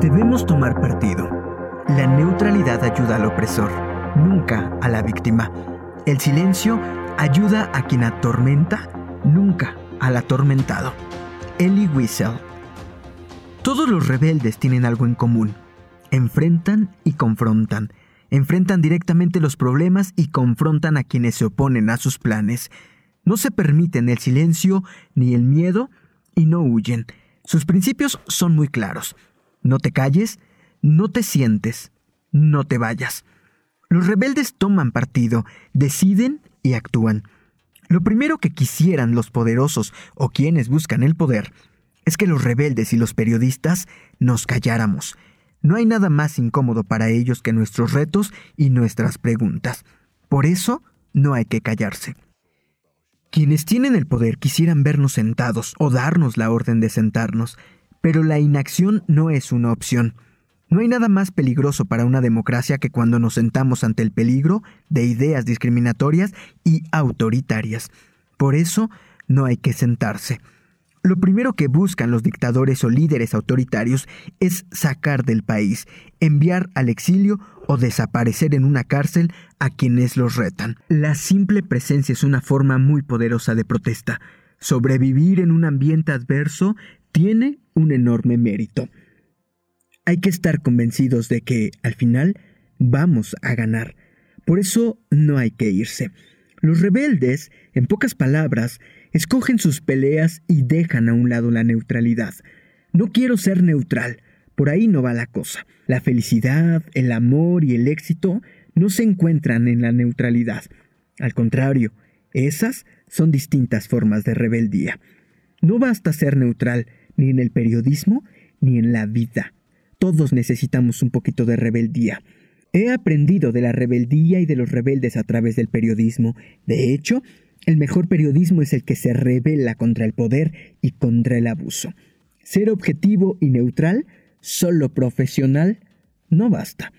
Debemos tomar partido. La neutralidad ayuda al opresor, nunca a la víctima. El silencio ayuda a quien atormenta, nunca al atormentado. Elie Wiesel. Todos los rebeldes tienen algo en común. Enfrentan y confrontan. Enfrentan directamente los problemas y confrontan a quienes se oponen a sus planes. No se permiten el silencio ni el miedo y no huyen. Sus principios son muy claros. No te calles, no te sientes, no te vayas. Los rebeldes toman partido, deciden y actúan. Lo primero que quisieran los poderosos o quienes buscan el poder es que los rebeldes y los periodistas nos calláramos. No hay nada más incómodo para ellos que nuestros retos y nuestras preguntas. Por eso, no hay que callarse. Quienes tienen el poder quisieran vernos sentados o darnos la orden de sentarnos, pero la inacción no es una opción. No hay nada más peligroso para una democracia que cuando nos sentamos ante el peligro de ideas discriminatorias y autoritarias. Por eso, no hay que sentarse. Lo primero que buscan los dictadores o líderes autoritarios es sacar del país, enviar al exilio o desaparecer en una cárcel a quienes los retan. La simple presencia es una forma muy poderosa de protesta. Sobrevivir en un ambiente adverso tiene un enorme mérito. Hay que estar convencidos de que, al final, vamos a ganar. Por eso no hay que irse. Los rebeldes, en pocas palabras, escogen sus peleas y dejan a un lado la neutralidad. No quiero ser neutral, por ahí no va la cosa. La felicidad, el amor y el éxito no se encuentran en la neutralidad. Al contrario, esas son distintas formas de rebeldía. No basta ser neutral ni en el periodismo ni en la vida. Todos necesitamos un poquito de rebeldía. He aprendido de la rebeldía y de los rebeldes a través del periodismo. De hecho, el mejor periodismo es el que se rebela contra el poder y contra el abuso. Ser objetivo y neutral, solo profesional, no basta.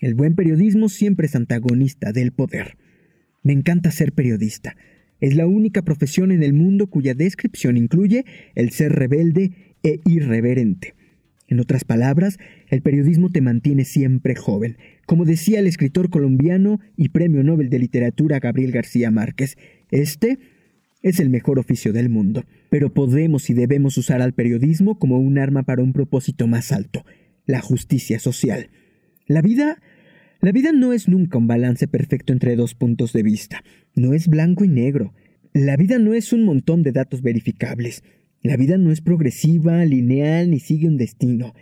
El buen periodismo siempre es antagonista del poder. Me encanta ser periodista. Es la única profesión en el mundo cuya descripción incluye el ser rebelde e irreverente. En otras palabras, el periodismo te mantiene siempre joven. Como decía el escritor colombiano y premio Nobel de Literatura Gabriel García Márquez, este es el mejor oficio del mundo, pero podemos y debemos usar al periodismo como un arma para un propósito más alto, la justicia social. La vida la vida no es nunca un balance perfecto entre dos puntos de vista, no es blanco y negro. La vida no es un montón de datos verificables. La vida no es progresiva, lineal, ni sigue un destino.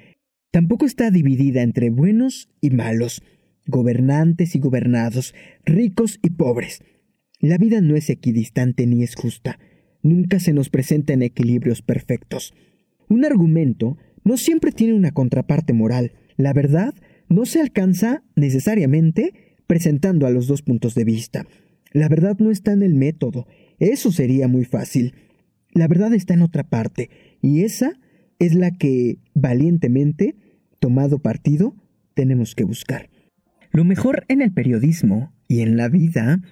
Tampoco está dividida entre buenos y malos, gobernantes y gobernados, ricos y pobres. La vida no es equidistante ni es justa. Nunca se nos presenta en equilibrios perfectos. Un argumento no siempre tiene una contraparte moral. La verdad no se alcanza necesariamente presentando a los dos puntos de vista. La verdad no está en el método. Eso sería muy fácil. La verdad está en otra parte, y esa es la que, valientemente, tomado partido, tenemos que buscar. Lo mejor en el periodismo y en la vida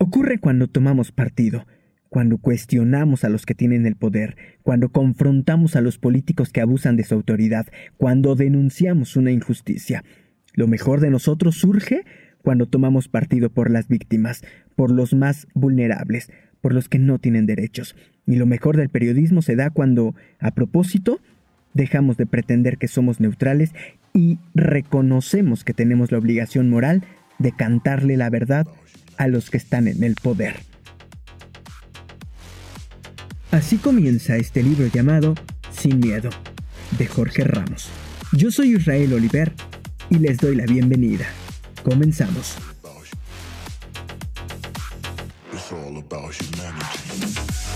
ocurre cuando tomamos partido, cuando cuestionamos a los que tienen el poder, cuando confrontamos a los políticos que abusan de su autoridad, cuando denunciamos una injusticia. Lo mejor de nosotros surge cuando tomamos partido por las víctimas, por los más vulnerables, por los que no tienen derechos. Y lo mejor del periodismo se da cuando, a propósito, dejamos de pretender que somos neutrales y reconocemos que tenemos la obligación moral de cantarle la verdad a los que están en el poder. Así comienza este libro llamado Sin Miedo, de Jorge Ramos. Yo soy Israel Oliver y les doy la bienvenida. Comenzamos. all about humanity.